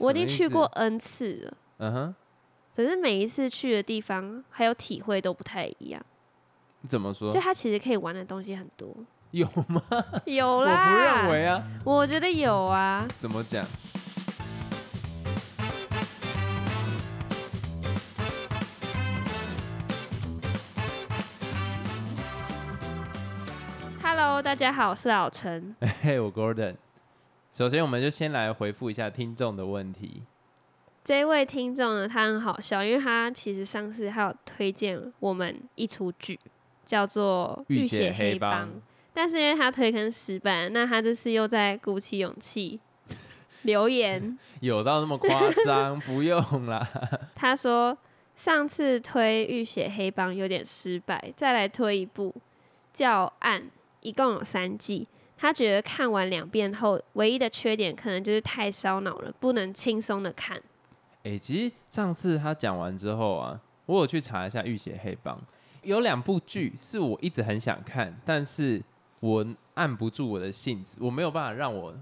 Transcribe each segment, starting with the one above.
我已经去过 N 次了，嗯哼，只是每一次去的地方还有体会都不太一样。怎么说就？它其实可以玩的东西很多，有吗？有啦我。不认为啊。我觉得有啊。怎么讲？Hello，大家好，我是老陈。嘿，我 Gordon。首先，我们就先来回复一下听众的问题。这位听众呢，他很好笑，因为他其实上次还有推荐我们一出剧，叫做《浴血血黑帮》，但是因为他推坑失败，那他这次又在鼓起勇气留言，有到那么夸张？不用啦。他说上次推《浴血黑帮》有点失败，再来推一部叫《案》，一共有三季。他觉得看完两遍后，唯一的缺点可能就是太烧脑了，不能轻松的看。哎、其实上次他讲完之后啊，我有去查一下《浴血黑帮》，有两部剧是我一直很想看，但是我按不住我的性子，我没有办法让我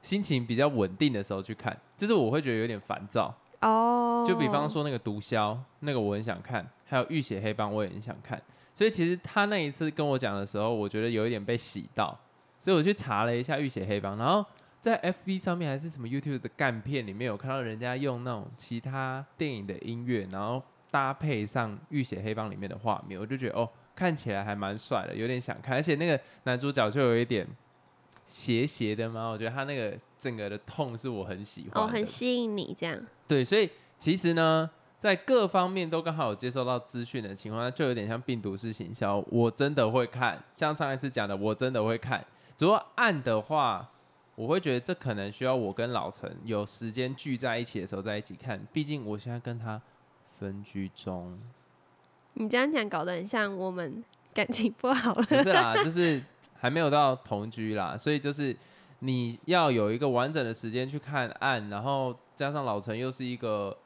心情比较稳定的时候去看，就是我会觉得有点烦躁。哦，就比方说那个毒枭，那个我很想看，还有浴血黑帮我也很想看，所以其实他那一次跟我讲的时候，我觉得有一点被洗到，所以我去查了一下浴血黑帮，然后在 FB 上面还是什么 YouTube 的干片里面有看到人家用那种其他电影的音乐，然后搭配上浴血黑帮里面的画面，我就觉得哦，看起来还蛮帅的，有点想看，而且那个男主角就有一点斜斜的嘛，我觉得他那个整个的痛是我很喜欢的，哦，很吸引你这样。对，所以其实呢，在各方面都刚好有接收到资讯的情况下，就有点像病毒式行销。我真的会看，像上一次讲的，我真的会看。如果暗的话，我会觉得这可能需要我跟老陈有时间聚在一起的时候在一起看。毕竟我现在跟他分居中，你这样讲搞得很像我们感情不好了。不是啦，就是还没有到同居啦，所以就是你要有一个完整的时间去看案，然后加上老陈又是一个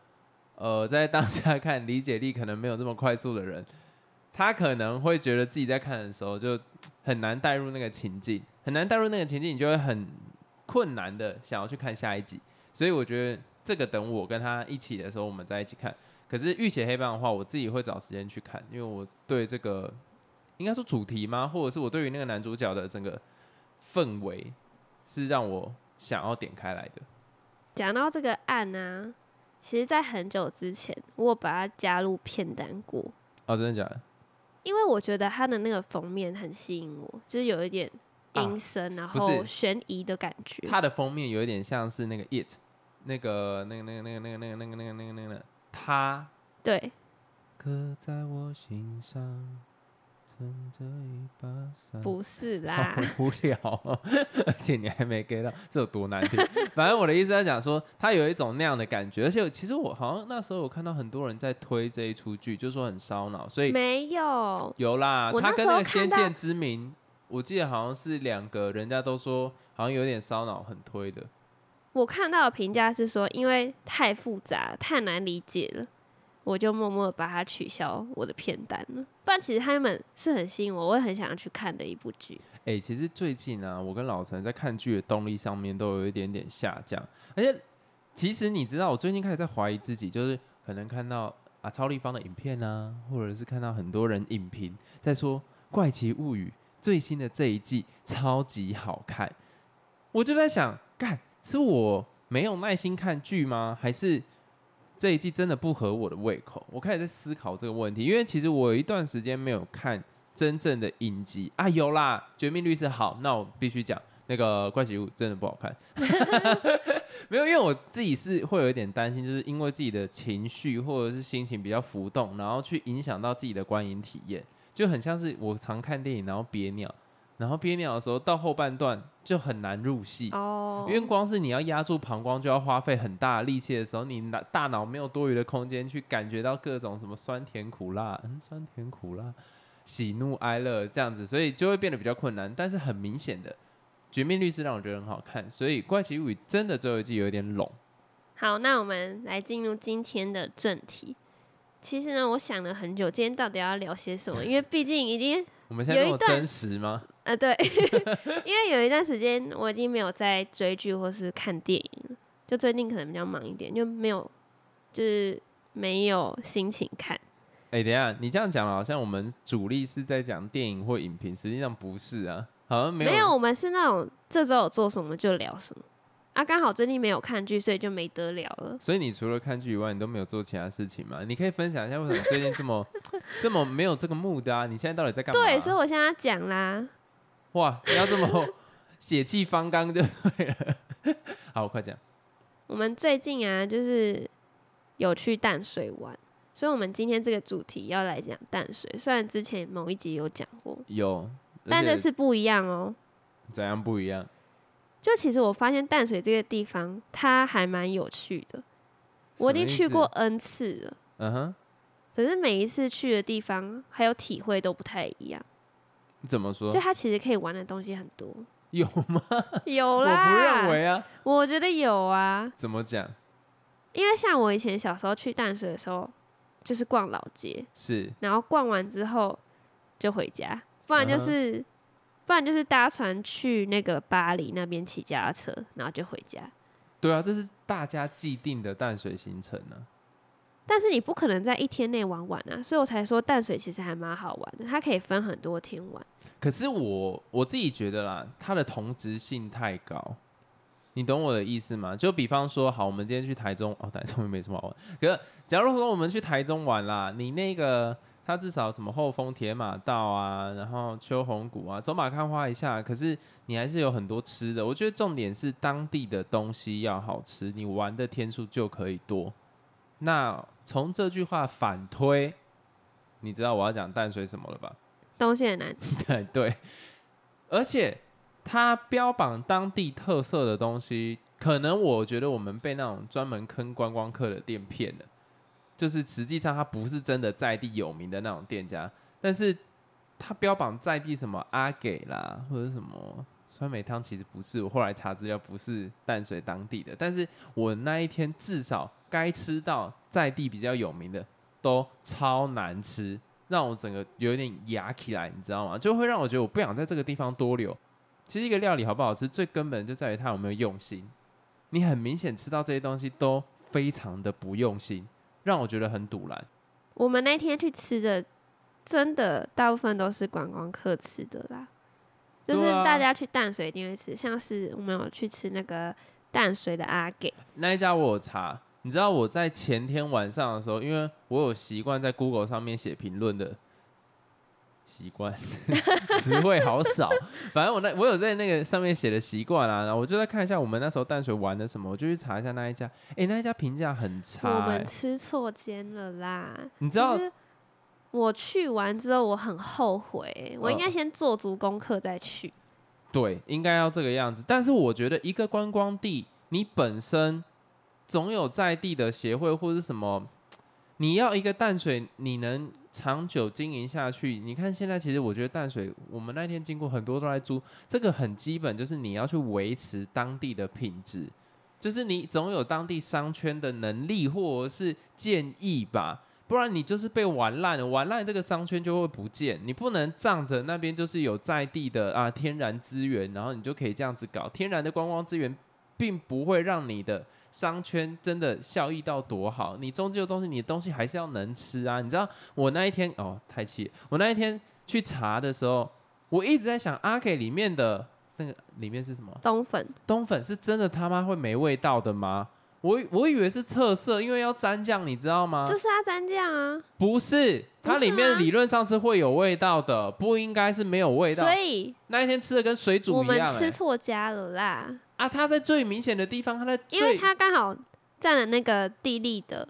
呃在当下看理解力可能没有这么快速的人，他可能会觉得自己在看的时候就很难带入那个情境，很难带入那个情境，你就会很困难的想要去看下一集。所以我觉得这个等我跟他一起的时候，我们再一起看。可是《浴血黑帮》的话，我自己会找时间去看，因为我对这个应该说主题吗？或者是我对于那个男主角的整个氛围，是让我想要点开来的。讲到这个案呢、其实，在很久之前，我有把它加入片单过，哦，真的假的？因为我觉得它的那个封面很吸引我，就是有一点阴森，然后悬疑的感觉。它的封面有一点像是那个 It，那个那个那个那个那个那个那个那个那个那个他对，刻在我心上，撑着一把伞。不是啦，好无聊、哦，而且你还没 get 到，这有多难听。反正我的意思在讲说，它有一种那样的感觉，而且其实我好像那时候我看到很多人在推这一出剧，就说很烧脑，所以没有。有啦。我那时候他跟那个《仙看到剑之名》，我记得好像是两个人家都说好像有点烧脑，很推的。我看到的评价是说，因为太复杂、太难理解了，我就默默地把它取消我的片单了。不然，其实他们是很吸引我，我也很想要去看的一部剧。哎、其实最近啊、我跟老陈在看剧的动力上面都有一点点下降，而且其实你知道，我最近开始在怀疑自己，就是可能看到啊超立方的影片啊，或者是看到很多人影评在说《怪奇物语》最新的这一季超级好看，我就在想，干是我没有耐心看剧吗？还是这一季真的不合我的胃口？我开始在思考这个问题，因为其实我有一段时间没有看真正的影集啊，有啦，《绝命律师》好，那我必须讲那个《怪奇物》真的不好看，没有，因为我自己是会有一点担心，就是因为自己的情绪或者是心情比较浮动，然后去影响到自己的观影体验，就很像是我常看电影然后憋尿，然后憋尿的时候到后半段就很难入戏。哦因为光是你要压住膀胱，就要花费很大的力气的时候，你大大脑没有多余的空间去感觉到各种什么酸甜苦辣，嗯，酸甜苦辣，喜怒哀乐这样子，所以就会变得比较困难。但是很明显的，《绝命律师》让我觉得很好看，所以《怪奇物语》真的最后一季有一点拢。好，那我们来进入今天的正题。其实呢，我想了很久，今天到底要聊些什么？因为毕竟已经我们现在有一段真实吗？呃，对，因为有一段时间我已经没有在追剧或是看电影了，就最近可能比较忙一点，就没有就是没有心情看。哎、等一下，你这样讲好像我们主力是在讲电影或影评，实际上不是啊，好像没有。没有，我们是那种这周有做什么就聊什么啊。刚好最近没有看剧，所以就没得聊了。所以你除了看剧以外，你都没有做其他事情吗？你可以分享一下为什么最近这么 这么没有这个 mood 啊？你现在到底在干嘛、对，所以我现在要讲啦。哇，你要这么 血气方刚就对了。好，快讲。我们最近啊，就是有去淡水玩，所以我们今天这个主题要来讲淡水。虽然之前某一集有讲过，有，但这而且次不一样哦。怎样不一样？就其实我发现淡水这个地方，它还蛮有趣的。我已经去过 N 次了，嗯哼，只是每一次去的地方还有体会都不太一样。怎么说就？它其实可以玩的东西很多，有吗？有啦我。不认为啊。我觉得有啊，怎么讲？因为像我以前小时候去淡水的时候，就是逛老街，是然后逛完之后就回家，不然就是、不然就是搭船去那个巴黎那边骑脚踏车，然后就回家。对啊，这是大家既定的淡水行程呢、但是你不可能在一天内玩完啊，所以我才说淡水其实还蛮好玩的，它可以分很多天玩。可是我我自己觉得啦，它的同质性太高，你懂我的意思吗？就比方说，好，我们今天去台中，哦，台中也没什么好玩。可是假如说我们去台中玩啦，你那个它至少什么后丰铁马道啊，然后秋红谷啊，走马看花一下，可是你还是有很多吃的。我觉得重点是当地的东西要好吃，你玩的天数就可以多。那从这句话反推，你知道我要讲淡水什么了吧？东西很难吃，对 对，而且它标榜当地特色的东西，可能我觉得我们被那种专门坑观光客的店骗了，就是实际上它不是真的在地有名的那种店家，但是它标榜在地什么阿给啦，或者什么酸梅汤，其实不是，我后来查资料不是淡水当地的，但是我那一天至少该吃到在地比较有名的都超难吃。让我整个有点压起来，你知道吗？就会让我觉得我不想在这个地方多留。其实一个料理好不好吃，最根本就在于它有没有用心。你很明显吃到这些东西都非常的不用心，让我觉得很堵然。我们那天去吃的，真的大部分都是观光客吃的啦，就是大家去淡水一定会吃，像是我们有去吃那个淡水的阿给，那一家我有查，你知道我在前天晚上的时候，因为我有习惯在 Google 上面写评论的习惯，词汇好少。反正我那我有在那个上面写的习惯啦，然后我就在看一下我们那时候淡水玩的什么，我就去查一下那一家。诶，那一家评价很差、我欸们，吃错间了啦。你知道我去完之后，我很后悔，我应该嗯先做足功课再去。对，应该要这个样子。但是我觉得一个观光地，你本身总有在地的协会或者是什么，你要一个淡水，你能长久经营下去。你看现在，其实我觉得淡水，我们那天经过很多都在租，这个很基本，就是你要去维持当地的品质，就是你总有当地商圈的能力或者是建议吧。不然你就是被玩烂了，玩烂这个商圈就会不见。你不能仗着那边就是有在地的啊天然资源，然后你就可以这样子搞。天然的观光资源并不会让你的商圈真的效益到多好。你终究的东西，你的东西还是要能吃啊。你知道我那一天哦，太气！我那一天去查的时候，我一直在想阿 K 里面的那个里面是什么？冬粉冬粉是真的他妈会没味道的吗？我我以为是特色，因为要沾酱，你知道吗？就是要蘸酱啊，不是，它里面理论上是会有味道的，不应该是没有味道所。以那一天吃的跟水我们煮一样、欸，吃错家了啦，啊，他在最明显的地方，他在最因为他刚好占了那个地利的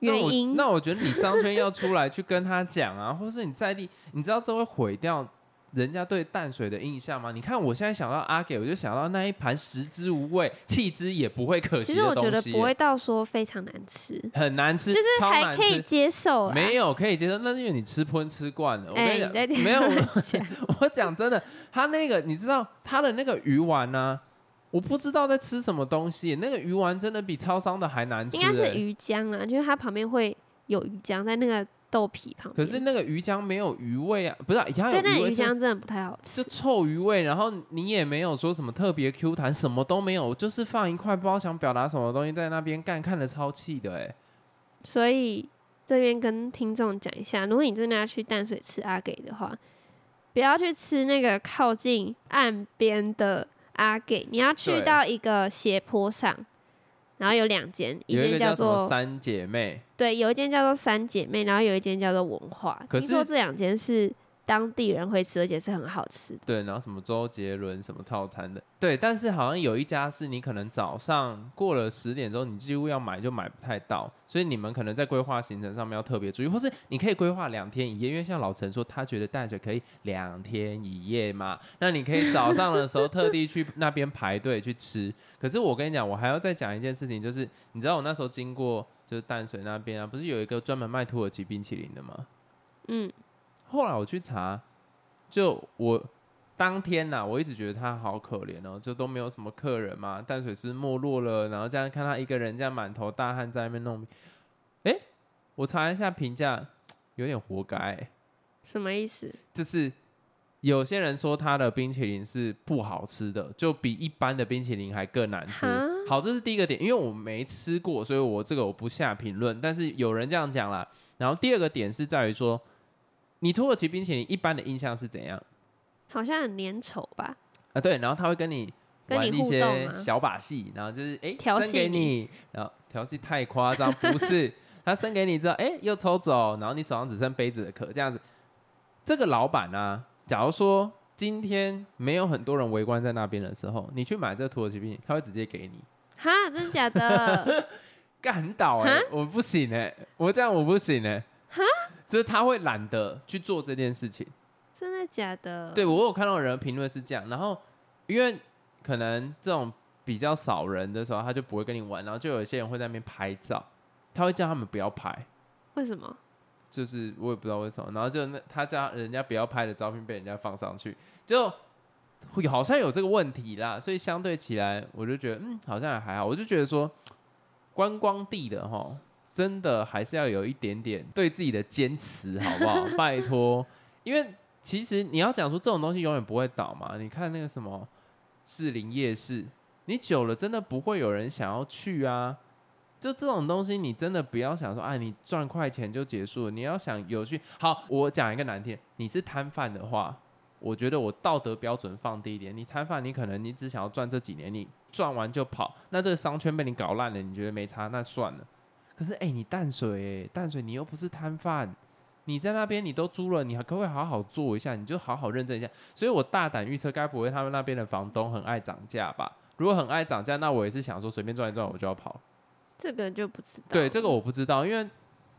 原因。那我觉得你商圈要出来去跟他讲啊，或是你在地，你知道这会毁掉人家对淡水的印象吗？你看我现在想到阿给，我就想到那一盘食之无味，弃之也不会可惜其实我觉得不会到说非常难吃，很难吃，就是还可以。接受。没有可以接受，那是因为你吃喷吃惯了。我跟哎，你讲，没有，我讲 我讲真的，他那个你知道他的那个鱼丸呢、我不知道在吃什么东西，那个鱼丸真的比超商的还难吃、应该是欸鱼浆啊，就是它旁边会有鱼浆在那个豆皮旁边。可是那个鱼浆没有鱼味啊，不是、啊，它有对，那鱼浆真的不太好吃就。臭鱼味，然后你也没有说什么特别 Q 弹，什么都没有，就是放一块不知道想表达什么东西在那边干，看着超气的哎、所以这边跟听众讲一下，如果你真的要去淡水吃阿给的话，不要去吃那个靠近岸边的阿给，你要去到一个斜坡上，然后有两间，一间叫做三姐妹，对，有一间叫做三姐妹，然后有一间叫做文化。可是听说这两间是当地人会吃，而且是很好吃的。对，然后什么周杰伦什么套餐的，对，但是好像有一家是你可能早上过了十点钟，你几乎要买就买不太到，所以你们可能在规划行程上面要特别注意，或是你可以规划两天一夜，因为像老陈说他觉得淡水可以两天一夜嘛，那你可以早上的时候特地去那边排队去吃。可是我跟你讲，我还要再讲一件事情，就是你知道我那时候经过就是淡水那边啊，不是有一个专门卖土耳其冰淇淋的吗？嗯，后来我去查，就我当天呐、我一直觉得他好可怜哦，就都没有什么客人嘛，淡水是没落了，然后这样看他一个人这样满头大汗在那边弄，哎、我查一下评价，有点活该欸、什么意思？就是有些人说他的冰淇淋是不好吃的，就比一般的冰淇淋还更难吃。好，这是第一个点，因为我没吃过，所以我这个我不下评论。但是有人这样讲啦。然后第二个点是在于说，你土耳其冰淇淋一般的印象是怎样好像很粘稠吧？啊？对，然后他会跟你跟你玩一互动吗些小把戏，然后就是哎调生给戏你你，然后调戏太夸张，不是他伸给你之后，哎又抽走，然后你手上只剩杯子的壳，这样子。这个老板呢、假如说今天没有很多人围观在那边的时候，你去买这个土耳其冰淇淋，他会直接给你。哈，真的假的？干很倒哎、我不行哎、我这样我不行哎、哈，就是他会懒得去做这件事情。真的假的？对我有看到有人评论是这样，然后因为可能这种比较少人的时候，他就不会跟你玩，然后就有一些人会在那边拍照，他会叫他们不要拍，为什么？就是我也不知道为什么，然后就那他叫人家不要拍的照片被人家放上去，就会好像有这个问题啦，所以相对起来，我就觉得嗯，好像也还好，我就觉得说观光地的哈，真的还是要有一点点对自己的坚持，好不好？拜托，因为其实你要讲说这种东西永远不会倒嘛，你看那个什么士林夜市，你久了真的不会有人想要去啊。就这种东西，你真的不要想说，哎，你赚快钱就结束了。你要想有趣。好，我讲一个难听，你是摊贩的话，我觉得我道德标准放低一点。你摊贩，你可能你只想要赚这几年，你赚完就跑，那这个商圈被你搞烂了，你觉得没差，那算了。可是，哎、你淡水、哎，淡水，你又不是摊贩，你在那边你都租了，你还可不可以好好做一下？你就好好认真一下。所以我大胆预测，该不会他们那边的房东很爱涨价吧？如果很爱涨价，那我也是想说随便转一转我就要跑。这个就不知道。对，这个我不知道，因为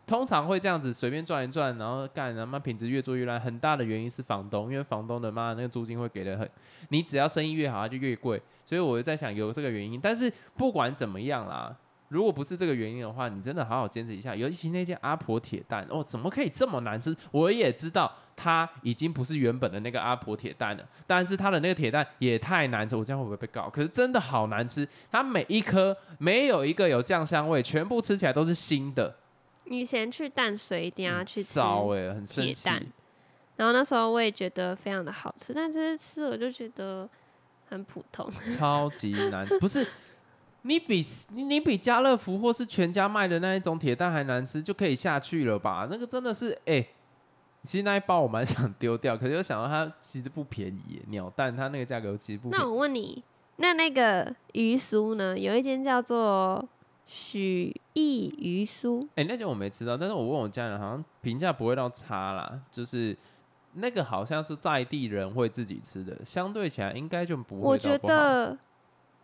通常会这样子随便转一转，然后干，他妈品质越做越烂。很大的原因是房东，因为房东的妈那个租金会给的很，你只要生意越好，它就越贵。所以我就在想有这个原因，但是不管怎么样啦。如果不是这个原因的话，你真的好好坚持一下。尤其那件阿婆铁蛋哦，怎么可以这么难吃？我也知道它已经不是原本的那个阿婆铁蛋了，但是它的那个铁蛋也太难吃，我这样会不会被告？可是真的好难吃，它每一颗没有一个有酱香味，全部吃起来都是新的。以前去淡水一定要去吃，糟哎、很生然后那时候我也觉得非常的好吃，但这次吃了我就觉得很普通。超级难，不是你比你你比家乐福或是全家卖的那一种铁蛋还难吃，就可以下去了吧？那个真的是哎、其实那一包我蛮想丢掉，可是又想到它其实不便宜耶，鸟蛋它那个价格其实不便那。我问你，那那个鱼酥呢？有一间叫做许义鱼酥，哎、那间我没吃到，但是我问我家人，好像评价不会到差啦，就是那个好像是在地人会自己吃的，相对起来应该就不会到我觉得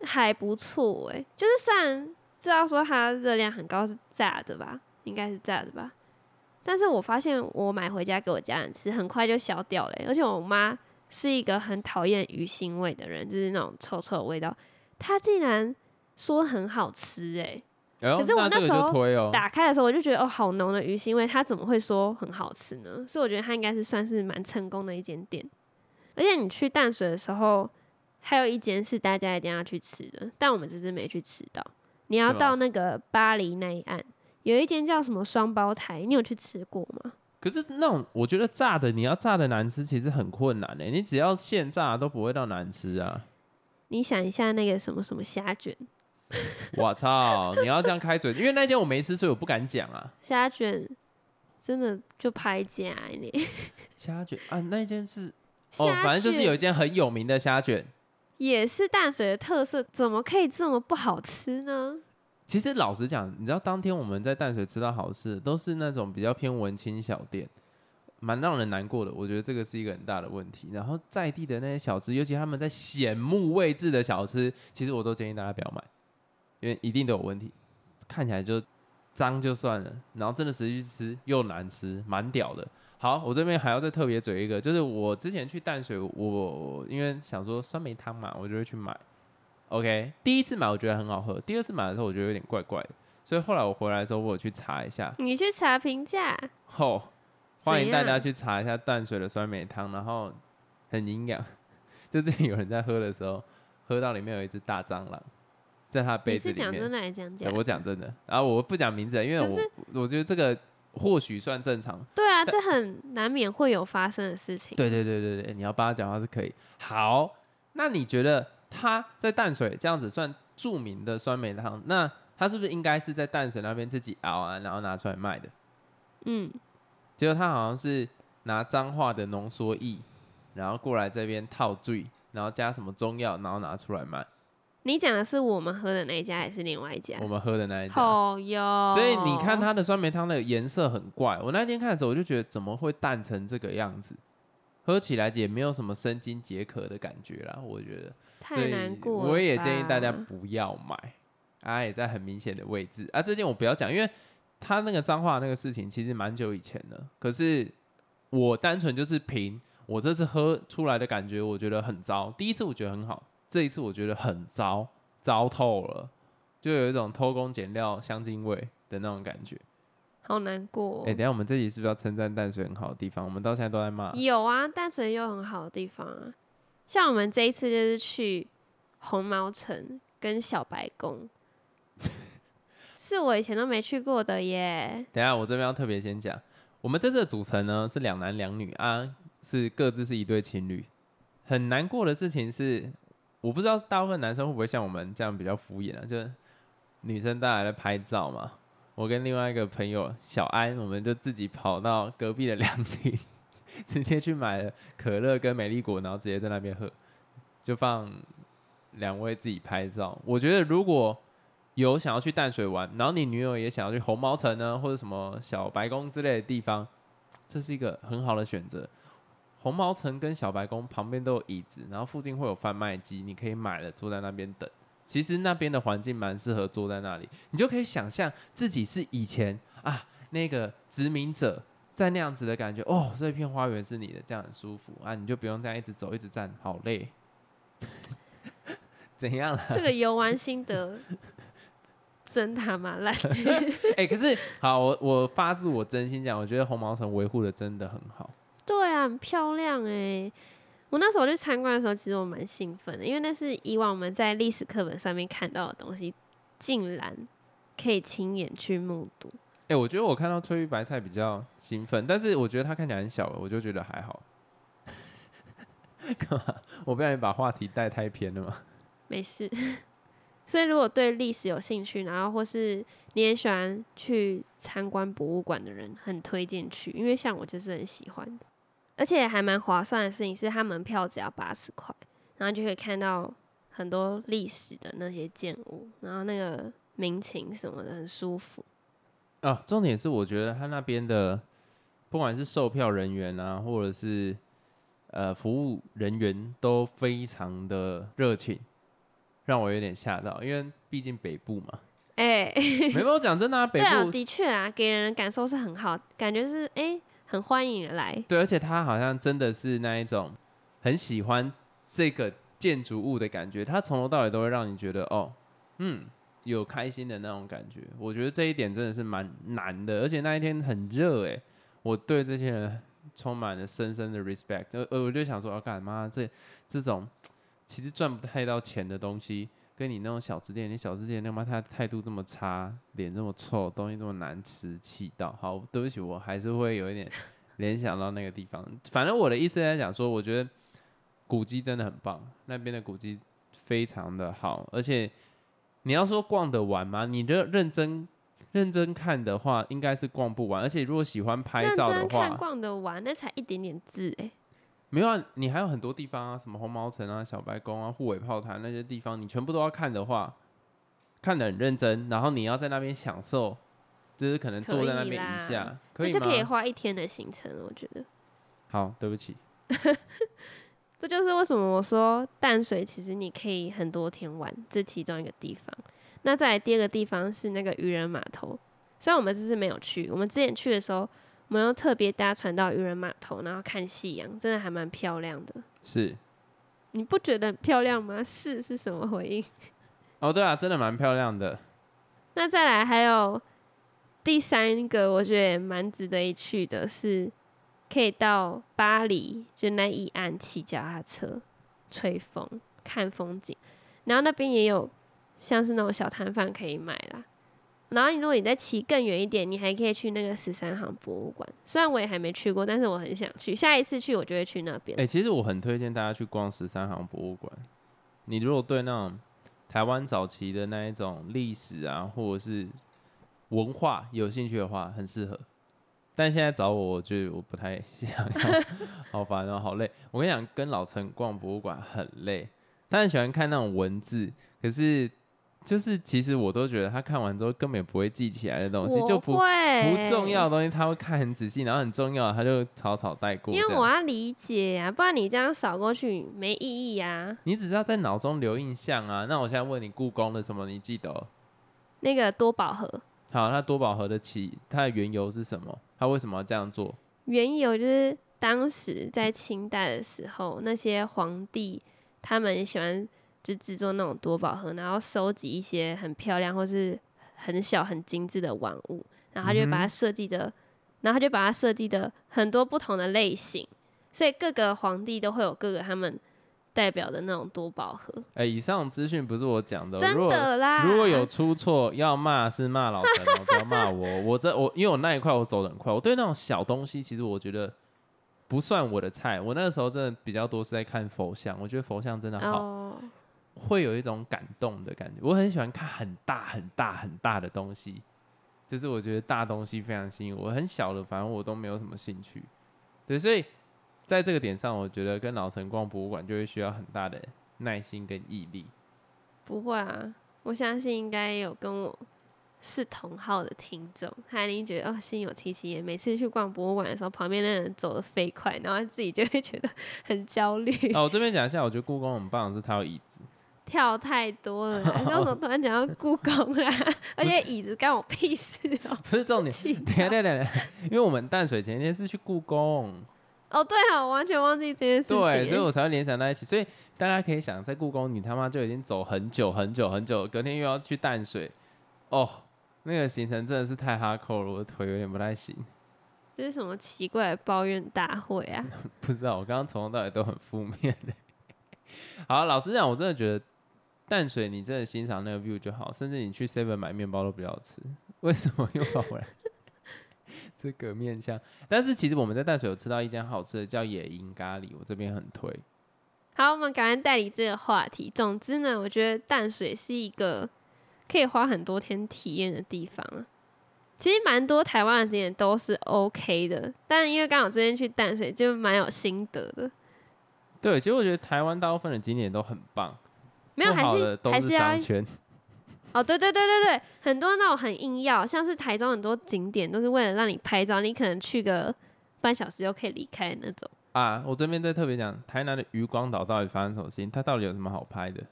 还不错哎、就是虽然知道说它热量很高是炸的吧，应该是炸的吧，但是我发现我买回家给我家人吃，很快就消掉了欸、而且我妈是一个很讨厌鱼腥味的人，就是那种臭臭的味道，她竟然说很好吃哎、可是我那时候打开的时候我就觉得哦，好浓的鱼腥味，它怎么会说很好吃呢？所以我觉得它应该是算是蛮成功的一间店。而且你去淡水的时候，还有一间是大家一定要去吃的，但我们只是没去吃到。你要到那个巴黎那一岸，有一间叫什么双胞胎，你有去吃过吗？可是那种我觉得炸的，你要炸的难吃，其实很困难的。你只要现炸都不会到难吃啊。你想一下那个什么什么虾卷，我操！你要这样开嘴，因为那间我没吃，所以我不敢讲啊。虾卷真的就拍假你。虾卷啊，那间是哦，反正就是有一卷间很有名的虾卷。也是淡水的特色，怎么可以这么不好吃呢？其实老实讲，你知道当天我们在淡水吃到好吃的，都是那种比较偏文青小店，蛮让人难过的。我觉得这个是一个很大的问题。然后在地的那些小吃，尤其他们在显目位置的小吃，其实我都建议大家不要买，因为一定都有问题，看起来就脏就算了，然后真的实际去吃又难吃，蛮屌的。好，我这边还要再特别嘴一个，就是我之前去淡水，我因为想说酸梅汤嘛，我就会去买。OK，第一次买我觉得很好喝，第二次买的时候我觉得有点怪怪的，所以后来我回来的时候我有去查一下，你去查评价，后、欢迎大家去查一下淡水的酸梅汤，然后很营养。就之前有人在喝的时候，喝到里面有一只大蟑螂，在他的杯你子里面。是讲真的还是讲假？我讲真的，然后我不讲名字，因为我我觉得这个或许算正常。对啊，这很难免会有发生的事情。对对对对对，你要帮他讲话是可以。好，那你觉得他在淡水这样子算著名的酸梅汤，那他是不是应该是在淡水那边自己熬啊，然后拿出来卖的？嗯，结果他好像是拿彰化的浓缩液，然后过来这边套醉，然后加什么中药，然后拿出来卖。你讲的是我们喝的那一家还是另外一家我？们喝的那一家。哦哟，所以你看它的酸梅汤的颜色很怪，我那天看的时候我就觉得怎么会淡成这个样子，喝起来也没有什么生津解渴的感觉啦，我觉得。所太以难过了。我也建议大家。不要买，啊，也在很明显的位置啊。这件我不要讲，因为他那个脏话那个事情其实蛮久以前的，可是我单纯就是凭我这次喝出来的感觉，我觉得很糟。第一次我觉得很好，这一次我觉得很糟，糟透了，就有一种偷工减料、香精味的那种感觉。好难过哦、哎、等一下我们这集是不是要称赞淡水很好的地方？我们到现在都在骂。有啊，淡水也有很好的地方啊，像我们这一次就是去红毛城跟小白宫，是我以前都没去过的耶。等一下，我这边要特别先讲，我们这次的组成呢是两男两女啊，是各自是一对情侣。很难过的事情是，我不知道大部分男生会不会像我们这样比较敷衍啊，就是女生大家在拍照嘛。我跟另外一个朋友小安，我们就自己跑到隔壁的凉亭，直接去买了可乐跟美丽果，然后直接在那边喝，就放两位自己拍照。我觉得如果有想要去淡水玩，然后你女友也想要去红毛城呢，或者什么小白宫之类的地方，这是一个很好的选择。红毛城跟小白宫旁边都有椅子，然后附近会有贩卖机，你可以买了坐在那边等。其实那边的环境蛮适合坐在那里，你就可以想象自己是以前啊那个殖民者在那样子的感觉。哦，这一片花园是你的，这样很舒服啊，你就不用这样一直走一直站，好累。怎样啦？这个游玩心得真他妈烂。哎、可是好，我我发自我真心讲，我觉得红毛城维护的真的很好。对啊，很漂亮哎、我那时候去参观的时候，其实我蛮兴奋的，因为那是以往我们在历史课本上面看到的东西，竟然可以亲眼去目睹。哎、我觉得我看到翠玉白菜比较兴奋，但是我觉得它看起来很小，我就觉得还好。干嘛？我不小心把话题带太偏了吗？没事。所以如果对历史有兴趣，然后或是你也喜欢去参观博物馆的人，很推荐去，因为像我就是很喜欢的，而且还蛮划算的事情是，它门票只要八十块，然后就可以看到很多历史的那些建物，然后那个民情什么的很舒服。啊，重点是我觉得他那边的不管是售票人员啊，或者是呃服务人员都非常的热情，让我有点吓到，因为毕竟北部嘛。哎、没有我讲真的、啊，北对啊，部的确啊，给人的感受是很好，感觉是哎、很欢迎人来。对，而且他好像真的是那一种很喜欢这个建筑物的感觉，他从头到尾都会让你觉得哦，嗯，有开心的那种感觉。我觉得这一点真的是蛮难的，而且那一天很热哎，我对这些人充满了深深的 respect。呃呃，我就想说，哦，干嘛这这种其实赚不太到钱的东西，跟你那种小吃店，你小吃店他妈他态度这么差，脸这么臭，东西这么难吃，气到好，对不起，我还是会有一点 联想到那个地方。反正我的意思在讲说，我觉得古迹真的很棒，那边的古迹非常的好，而且你要说逛得完吗？你认认真认真看的话，应该是逛不完。而且如果喜欢拍照的话，逛得完，那才一点点字哎、没有啊，你还有很多地方啊，什么红毛城啊、小白宫啊、护尾炮台那些地方，你全部都要看的话，看得很认真，然后你要在那边享受，就是可能坐在那边一下可以，可以这就可以？花一天的行程，我觉得。好，对不起，这就是为什么我说淡水其实你可以很多天玩，这其中一个地方。那再来第二个地方是那个渔人码头，虽然我们这次没有去，我们之前去的时候，我们又特别搭船到渔人码头，然后看夕阳，真的还蛮漂亮的。是你不觉得很漂亮吗？是是什么回应？哦，对啊，真的蛮漂亮的。那再来还有第三个，我觉得也蛮值得一去的是，可以到巴黎就那一岸骑脚踏车、吹风、看风景，然后那边也有像是那种小摊贩可以买啦。然后你如果你再骑更远一点，你还可以去那个十三行博物馆。虽然我也还没去过，但是我很想去。下一次去我就会去那边。哎、其实我很推荐大家去逛十三行博物馆。你如果对那种台湾早期的那一种历史啊，或者是文化有兴趣的话，很适合。但现在找我，我觉得我不太想要，好烦哦，好累。我跟你讲，跟老陈逛博物馆很累。他很喜欢看那种文字，可是就是其实我都觉得他看完之后根本也不会记起来的东西，就不会不重要的东西他会看很仔细，然后很重要的他就草草带过。因为我要理解啊，不然你这样扫过去没意义啊。你只是要在脑中留印象啊。那我现在问你，故宫的什么你记得哦？那个多宝盒，好，那多宝盒的起它的缘由是什么？它为什么要这样做？缘由就是当时在清代的时候，那些皇帝他们喜欢就制作那种多宝盒，然后收集一些很漂亮或是很小很精致的玩物，然后他就把它设计的，然后他就把它设计的很多不同的类型，所以各个皇帝都会有各个他们代表的那种多宝盒，哎、以上资讯不是我讲的真的啦。如果有出错，要骂是骂老陈哦，不要骂我。我这我因为我那一块我走的很快，我对那种小东西其实我觉得不算我的菜。我那个时候真的比较多是在看佛像，我觉得佛像真的好。哦，会有一种感动的感觉。我很喜欢看很大很大很大的东西，就是我觉得大东西非常吸引我。很小的，反正我都没有什么兴趣。对，所以在这个点上，我觉得跟老陈逛博物馆就会需要很大的耐心跟毅力。不会啊，我相信应该有跟我是同号的听众，他一定觉得哦心有戚戚焉。每次去逛博物馆的时候，旁边的人走得飞快，然后自己就会觉得很焦虑，哦，我这边讲一下，我觉得故宫很棒的是它有椅子。跳太多了 你。刚刚怎么突然讲到故宫啦？而且椅子干我屁事哦、不是重点，气等一下等一下等下，因为我们淡水前一天是去故宫，哦，对啊，我完全忘记这件事情。对，所以我才会联想在一起。所以大家可以想，在故宫你他妈就已经走很久很久很久，隔天又要去淡水，哦，那个行程真的是太哈扣了，我的腿有点不太行。这是什么奇怪的抱怨大会啊？不知道，我刚刚从头到尾都很负面的。好，老实讲，我真的觉得淡水你真的欣赏那个 view 就好，甚至你去 Seven 买面包都不要吃。为什么又跑回来这个面向？但是其实我们在淡水有吃到一间好吃的，叫野营咖喱，我这边很推。好，我们赶快带离这个话题。总之呢，我觉得淡水是一个可以花很多天体验的地方啊。其实蛮多台湾的景点都是 OK 的，但因为刚好之前去淡水，就蛮有心得的。对，其实我觉得台湾大部分的景点都很棒，没有，还是还是要。哦，对对对对对，很多那种很硬要，像是台中很多景点都是为了让你拍照，你可能去个半小时就可以离开的那种。啊，我这边再特别讲，台南的渔光岛到底发生什么事情？它到底有什么好拍的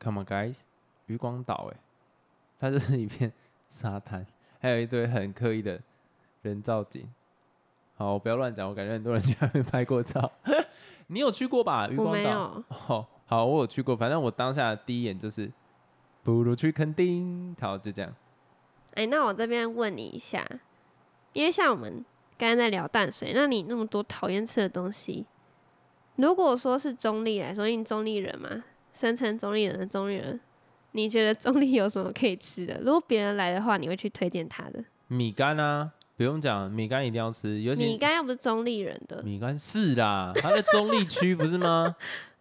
？Come on guys，渔光岛哎，它就是 一片沙滩，还有一堆很刻意的人造景。好，我不要乱讲，我感觉很多人去那边拍过照。你有去过吧？渔我光岛？没有，哦，好，我有去过。反正我当下的第一眼就是，不如去垦丁。好，就这样。哎，那我这边问你一下，因为像我们刚刚在聊淡水，那你那么多讨厌吃的东西，如果说是中立来说，因为你中立人嘛，声称中立人的中立人，你觉得中立有什么可以吃的？如果别人来的话，你会去推荐他的米干啊，不用讲，米干一定要吃，尤其米干又不是中立人的米干是啦，他在中立区不是吗？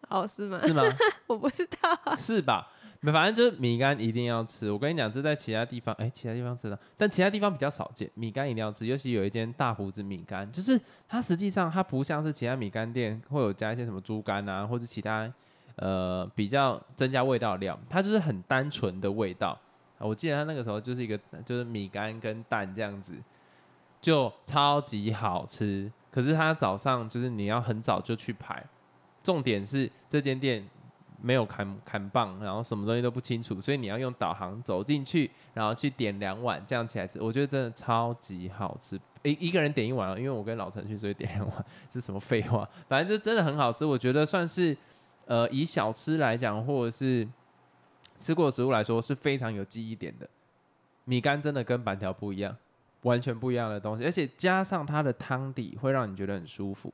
哦，是吗？是吗？我不知道啊。是吧？没反正就是米干一定要吃。我跟你讲，这在其他地方，哎、其他地方吃的，但其他地方比较少见。米干一定要吃，尤其有一间大胡子米干，就是它实际上它不像是其他米干店会有加一些什么猪肝啊，或者其他呃比较增加味道的料，它就是很单纯的味道。啊我记得它那个时候就是一个就是米干跟蛋这样子，就超级好吃。可是它早上就是你要很早就去排，重点是这间店没有砍砍棒，然后什么东西都不清楚，所以你要用导航走进去，然后去点两碗，这样起来吃，我觉得真的超级好吃。一一个人点一碗，因为我跟老陈去，所以点两碗是什么废话？反正就真的很好吃，我觉得算是呃以小吃来讲，或者是吃过食物来说是非常有记忆点的。米干真的跟板条不一样，完全不一样的东西，而且加上它的汤底会让你觉得很舒服。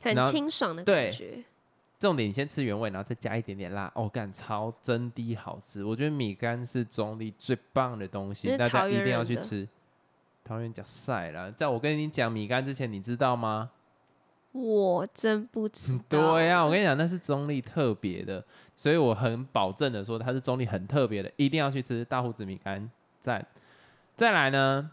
很清爽的感觉。重点你先吃原味，然后再加一点点辣，哦，干超真的好吃。我觉得米干是中立最棒的东西，大家一定要去吃。桃园讲晒了，在我跟你讲米干之前，你知道吗？我真不知道。对呀、我跟你讲，那是中立特别的，所以我很保证的说，它是中立很特别的，一定要去吃大胡子米干，赞。再来呢，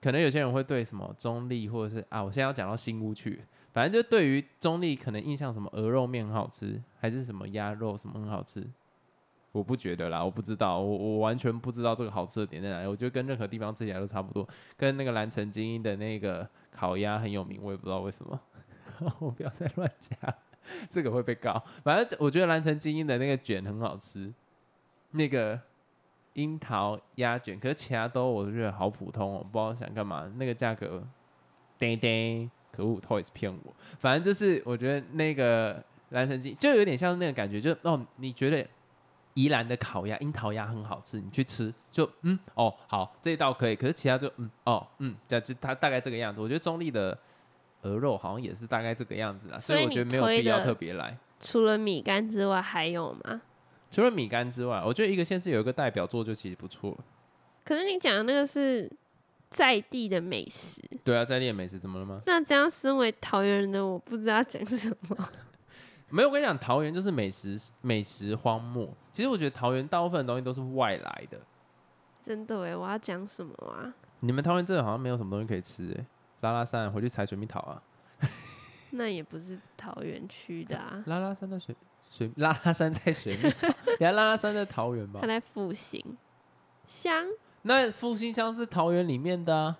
可能有些人会对什么中立或者是啊，我现在要讲到新屋去，反正就对于中立可能印象什么鹅肉面很好吃，还是什么鸭肉什么很好吃，我不觉得啦，我不知道，我我完全不知道这个好吃的点在哪里。我觉得跟任何地方吃起来都差不多，跟那个蓝城精英的那个烤鸭很有名，我也不知道为什么。我不要再乱讲，这个会被告。反正我觉得蓝城精英的那个卷很好吃，那个樱桃鸭卷，可是其他都我都觉得好普通哦，不知道想干嘛。那个价格，叮叮，可恶，Toys 骗我。反正就是我觉得那个蓝城精就有点像那个感觉，就哦，你觉得宜兰的烤鸭、樱桃鸭很好吃，你去吃就嗯哦好这一道可以，可是其他就嗯哦嗯，这样就它大概这个样子。我觉得中立的鹅肉好像也是大概这个样子啦，所以我觉得没有必要特别来。除了米干之外还有吗？除了米干之外，我觉得一个县市有一个代表作就其实不错了。可是你讲的那个是在地的美食，对啊，在地的美食怎么了吗？那这样身为桃园人的我不知道讲什么。没有，我跟你讲，桃园就是美食美食荒漠。其实我觉得桃园大部分的东西都是外来的。真的哎，我要讲什么啊？你们桃园真的好像没有什么东西可以吃哎、拉拉山回去采水蜜桃啊，那也不是桃园区的啊，拉拉山在水水 拉拉山在水蜜桃，原来拉拉山在桃园吧它？在复兴香那复兴乡是桃园里面的啊，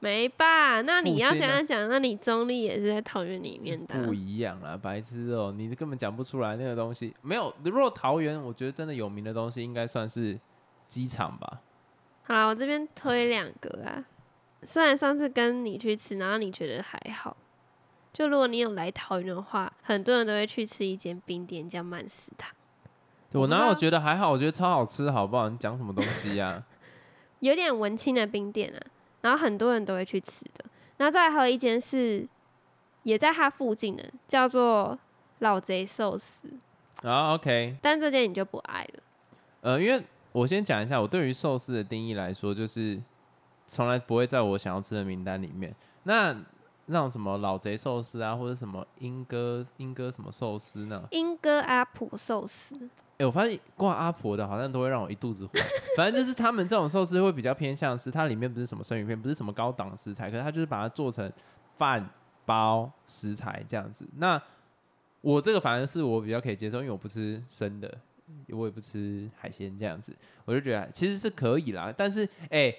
没吧？那你要复兴啊这样讲，那你中立也是在桃园里面的啊、不一样啊，白痴哦、你根本讲不出来那个东西。没有，如果桃园，我觉得真的有名的东西应该算是机场吧。好啦，我这边推两个啊。虽然上次跟你去吃，然后你觉得还好，就如果你有来桃园的话，很多人都会去吃一间冰店叫曼食堂，我哪有觉得还好？我觉得超好吃，好不好？你讲什么东西呀、有点文青的冰店啊，然后很多人都会去吃的。然后再来还有一间是也在它附近的，叫做老贼寿司，啊，OK，但这间你就不爱了。呃，因为我先讲一下，我对于寿司的定义来说，就是从来不会在我想要吃的名单里面。那那种什么老贼寿司啊，或者什么英哥英哥什么寿司呢？英哥阿普寿司，哎、我发现挂阿婆的好像都会让我一肚子火。反正就是他们这种寿司会比较偏向是它里面不是什么生鱼片，不是什么高档食材，可是它就是把它做成饭包食材这样子。那我这个反而是我比较可以接受，因为我不吃生的，我也不吃海鲜这样子，我就觉得其实是可以啦。但是哎、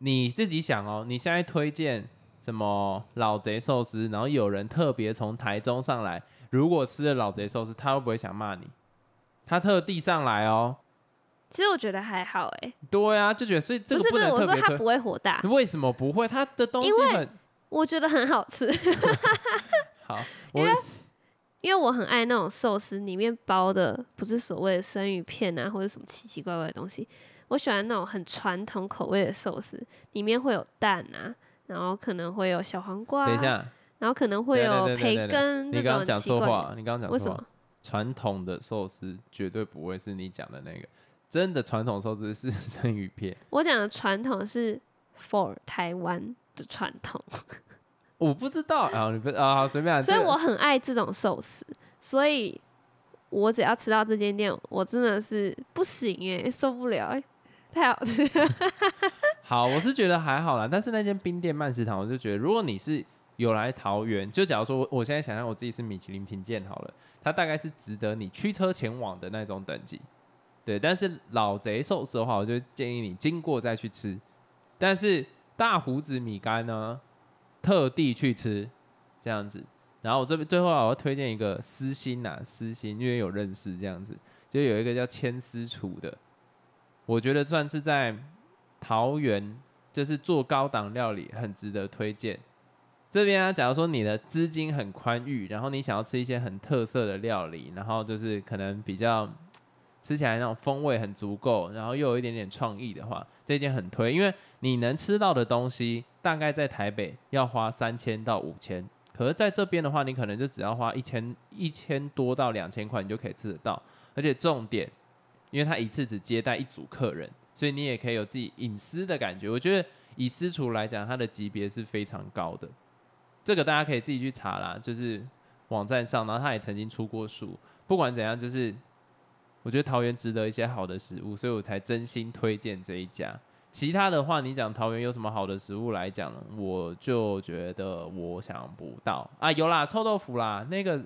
你自己想哦，你现在推荐什么老贼寿司，然后有人特别从台中上来，如果吃了老贼寿司，他会不会想骂你？他特地上来哦，其实我觉得还好哎、对啊，就觉得所以这个不是不是，我说它特别推。不会火大，为什么不会？他的东西因为很我觉得很好吃，好，我因为我很爱那种寿司里面包的不是所谓的生鱼片啊，或者什么奇奇怪怪的东西。我喜欢那种很传统口味的寿司，里面会有蛋啊，然后可能会有小黄瓜，等一，下，然后可能会有培根这你刚刚讲种奇怪的。错话，你刚刚讲错话为什么。？传统的寿司绝对不会是你讲的那个，真的传统寿司是 生鱼片。我讲的传统是 for 台湾的传统，我不知道啊，你不啊，好随便啊。所以我很爱这种寿司，所以我只要吃到这间店，我真的是不行哎，受不了哎，太好吃了。好，我是觉得还好啦。但是那间冰店慢食堂，我就觉得，如果你是有来桃园，就假如说我我现在想象我自己是米其林评鉴好了，它大概是值得你驱车前往的那种等级。对，但是老贼寿司的话，我就建议你经过再去吃。但是大胡子米干呢，特地去吃这样子。然后我这边最后我要推荐一个私心呐、私心，因为有认识这样子，就有一个叫千丝厨的，我觉得算是在桃园，就是做高档料理很值得推荐。这边啊，假如说你的资金很宽裕，然后你想要吃一些很特色的料理，然后就是可能比较吃起来那种风味很足够，然后又有一点点创意的话，这间很推，因为你能吃到的东西大概在台北要花三千到五千，可是在这边的话，你可能就只要花一千一千多到两千块，你就可以吃得到，而且重点，因为他一次只接待一组客人，所以你也可以有自己隐私的感觉。我觉得以私厨来讲，它的级别是非常高的，这个大家可以自己去查啦，就是网站上，然后他也曾经出过书。不管怎样，就是我觉得桃园值得一些好的食物，所以我才真心推荐这一家。其他的话，你讲桃园有什么好的食物来讲，我就觉得我想不到啊。有啦，臭豆腐啦，那个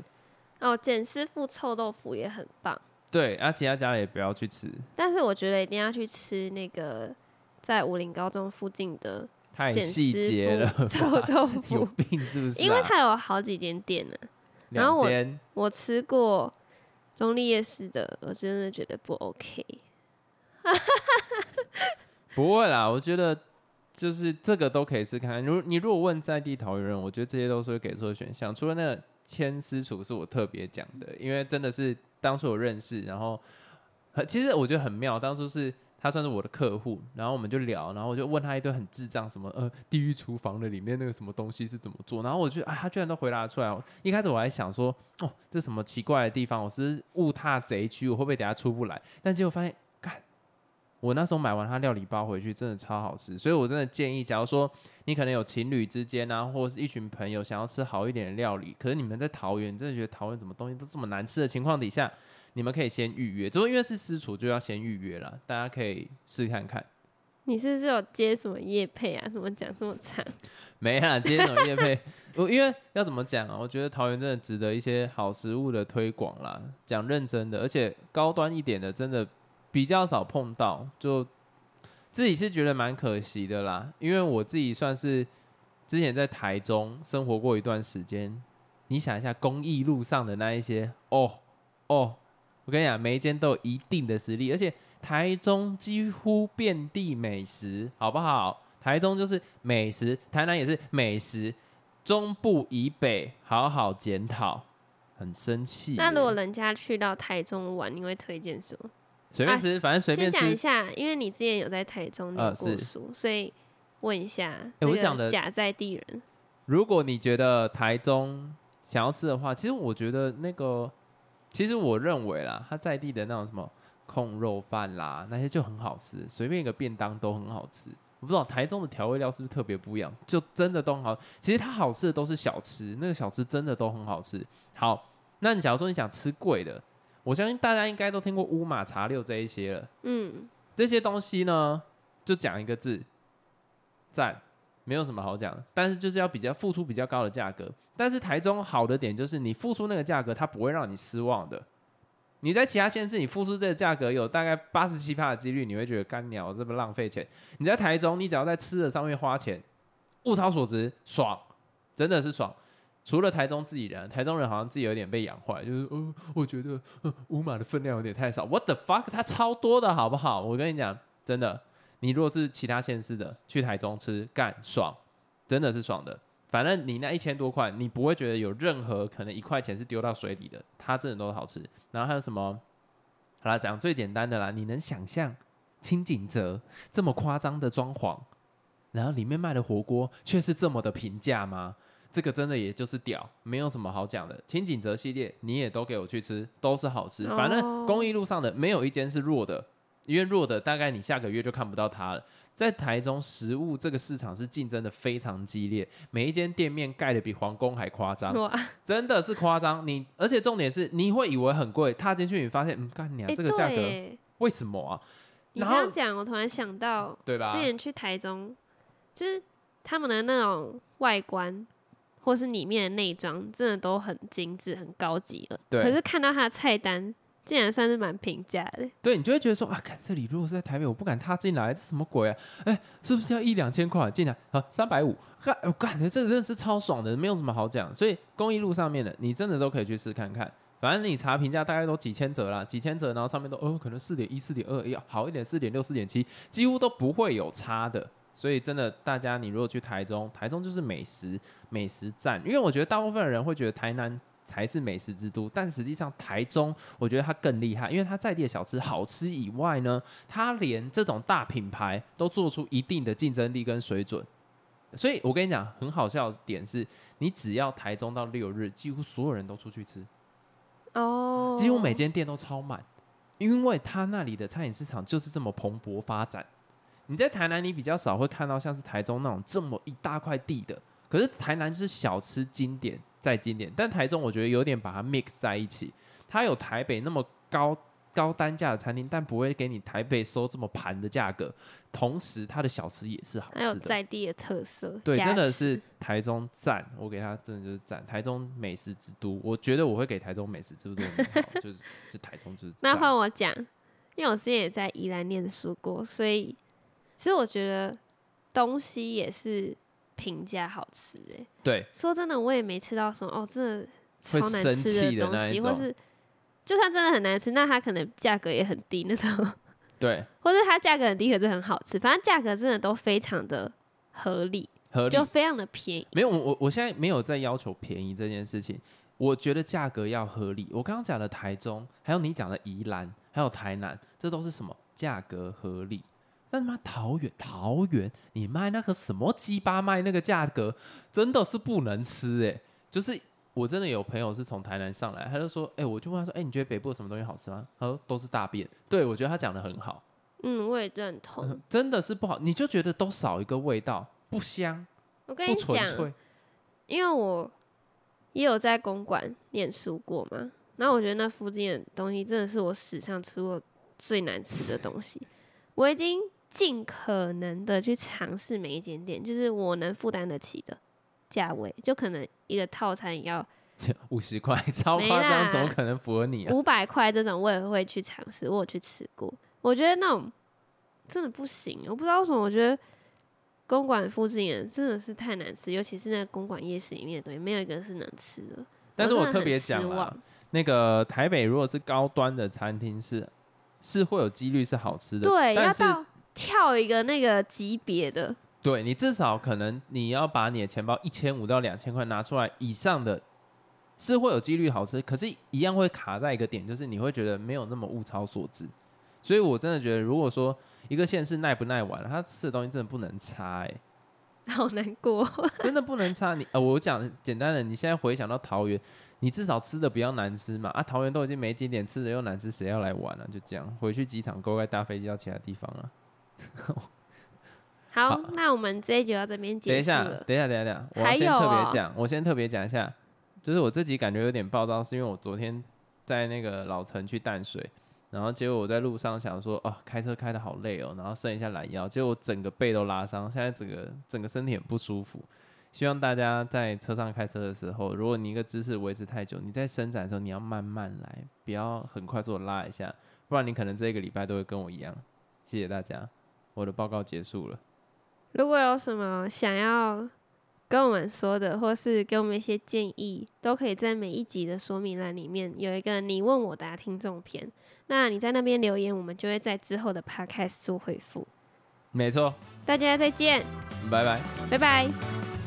哦，简师傅臭豆腐也很棒，对，啊，其他家里也不要去吃，但是我觉得一定要去吃那个在武林高中附近的简太细师节了 臭豆 有腐，病是不是、啊？因为它有好几间店呢、然后我我吃过中立夜市的，我真的觉得不 OK。不会啦，我觉得就是这个都可以试看看。如你如果问在地桃园人，我觉得这些都是会给出的选项。除了那个千丝厨是我特别讲的，因为真的是当初我认识，然后很其实我觉得很妙，当初是。他算是我的客户，然后我们就聊，然后我就问他一堆很智障什么呃地狱厨房的里面那个什么东西是怎么做，然后我就啊他居然都回答出来。一开始我还想说哦这什么奇怪的地方，我是误踏贼区，我会不会等下出不来？但结果发现，干，我那时候买完他料理包回去，真的超好吃。所以我真的建议，假如说你可能有情侣之间啊，或者是一群朋友想要吃好一点的料理，可是你们在桃园，真的觉得桃园怎么东西都这么难吃的情况底下。你们可以先预约，只不过因为是私厨，就要先预约了。大家可以试看看。你是不是有接什么夜配啊？怎么讲这么长？没啦，接什么夜配？我因为要怎么讲啊？我觉得桃园真的值得一些好食物的推广啦。讲认真的，而且高端一点的，真的比较少碰到。就自己是觉得蛮可惜的啦，因为我自己算是之前在台中生活过一段时间。你想一下，公益路上的那一些，哦哦。我跟你讲，每一间都有一定的实力，而且台中几乎遍地美食，好不好？台中就是美食，台南也是美食，中部以北好好检讨，很生气。那如果人家去到台中玩，你会推荐什么？随便吃，反正随便先讲一吃。下，因为你之前有在台中念过书，所以问一下这个我讲的假在地人，如果你觉得台中想要吃的话，其实我觉得那个，其实我认为啦，他在地的那种什么控肉饭啦，那些就很好吃，随便一个便当都很好吃。我不知道台中的调味料是不是特别不一样，就真的都很好。其实它好吃的都是小吃，那个小吃真的都很好吃。好，那你假如说你想吃贵的，我相信大家应该都听过乌马茶六这一些了。嗯，这些东西呢，就讲一个字，赞，没有什么好讲。但是就是要比较付出比较高的价格。但是台中好的点就是你付出那个价格，它不会让你失望的。你在其他县市，你付出这个价格有大概八十七趴的几率，你会觉得干鸟这么浪费钱。你在台中，你只要在吃的上面花钱，物超所值，爽，真的是爽。除了台中自己人，台中人好像自己有点被养坏，就是呃，我觉得呃五马的分量有点太少。What the fuck？它超多的好不好？我跟你讲，真的，你如果是其他县市的，去台中吃干爽，真的是爽的。反正你那一千多块，你不会觉得有任何可能一块钱是丢到水里的，它真的都好吃。然后还有什么？好啦，讲最简单的啦，你能想象清景泽这么夸张的装潢，然后里面卖的火锅却是这么的平价吗？这个真的也就是屌，没有什么好讲的。清景泽系列你也都给我去吃，都是好吃。反正哦公益路上的没有一间是弱的，因为弱的大概你下个月就看不到它了。在台中食物这个市场是竞争的非常激烈，每一间店面盖的比皇宫还夸张，哇，真的是夸张。你而且重点是你会以为很贵，踏进去你发现，嗯，干你啊，哎，这个价格对，为什么啊？你这样讲，我突然想到，对吧之？前去台中，就是他们的那种外观，或是里面的内装，真的都很精致、很高级了。对可是看到它的菜单，竟然算是蛮平价的。对你就会觉得说啊，看这里如果是在台北，我不敢踏进来，这什么鬼啊？哎，是不是要一两千块进来啊？三百五，干，我感觉这真的是超爽的，没有什么好讲。所以公益路上面的，你真的都可以去试看看。反正你查评价大概都几千折啦，几千折，然后上面都哦，可能四点一、四点二，要好一点四点六、四点七，几乎都不会有差的。所以真的，大家你如果去台中，台中就是美食美食站，因为我觉得大部分人会觉得台南才是美食之都，但实际上台中我觉得它更厉害，因为它在地的小吃好吃以外呢，它连这种大品牌都做出一定的竞争力跟水准。所以我跟你讲，很好笑的点是，你只要台中到六日，几乎所有人都出去吃，哦，几乎每间店都超满，因为它那里的餐饮市场就是这么蓬勃发展。你在台南，你比较少会看到像是台中那种这么一大块地的，可是台南是小吃经典再经典，但台中我觉得有点把它 mix 在一起，它有台北那么高高单价的餐厅，但不会给你台北收这么盘的价格，同时它的小吃也是好还有吃的。在地的特色，对，真的是台中赞，我给他真的就是赞。台中美食之都，我觉得我会给台中美食之都就是就台中就是那赞换我讲，因为我之前也在宜兰念书过，所以其实我觉得东西也是平价好吃诶、对。说真的，我也没吃到什么哦，真的超难吃气的东西，或是就算真的很难吃，那它可能价格也很低那种，对。或是它价格很低，可是很好吃，反正价格真的都非常的合理，合理。就非常的便宜。没有我我我现在没有在要求便宜这件事情，我觉得价格要合理。我刚刚讲的台中，还有你讲的宜兰，还有台南，这都是什么？价格合理？但他妈桃园，桃园你卖那个什么鸡巴卖那个价格，真的是不能吃哎、就是我真的有朋友是从台南上来，他就说，哎、我就问他说，哎、你觉得北部有什么东西好吃吗？他说都是大便。对我觉得他讲的很好，嗯，我也认同。真的是不好，你就觉得都少一个味道，不香，我跟你讲。因为我也有在公馆念书过嘛，然后我觉得那附近的东西真的是我史上吃过最难吃的东西。我已经尽可能的去尝试每一间店，就是我能负担得起的价位，就可能一个套餐也要 五十块，超夸张，怎么可能符合你啊？五百块这种，我也会去尝试，我有去吃过。我觉得那种真的不行，我不知道为什么，我觉得公馆附近的真的是太难吃，尤其是那个公馆夜市里面的东西，没有一个是能吃的。但是我特别讲啦望，那个台北如果是高端的餐厅是是会有几率是好吃的，对，要但是到跳一个那个级别的，对你至少可能你要把你的钱包一千五到两千块拿出来以上的，是会有几率好吃，可是一样会卡在一个点，就是你会觉得没有那么物超所值。所以我真的觉得，如果说一个县市耐不耐玩，它吃的东西真的不能差、欸，好难过。真的不能差。你呃，我讲简单的，你现在回想到桃园，你至少吃的比较难吃嘛。啊，桃园都已经没景点，吃的又难吃，谁要来玩啊？就这样，回去机场，乖乖搭飞机到其他地方了。好好，那我们这一集到这边结束了。等一下，等一下，等一下，我先特别讲，我先特别讲一下，就是我自己感觉有点暴躁，是因为我昨天在那个老城去淡水，然后结果我在路上想说，哦，开车开的好累哦，然后伸一下懒腰，结果我整个背都拉伤，现在整个整个身体很不舒服。希望大家在车上开车的时候，如果你一个姿势维持太久，你在伸展的时候你要慢慢来，不要很快速的拉一下，不然你可能这个礼拜都会跟我一样。谢谢大家，我的报告结束了。如果有什么想要跟我们说的，或是给我们一些建议，都可以在每一集的说明栏里面有一个你问我答听众篇。那你在那边留言，我们就会在之后的 podcast 做回复。没错，大家再见，拜拜。拜拜。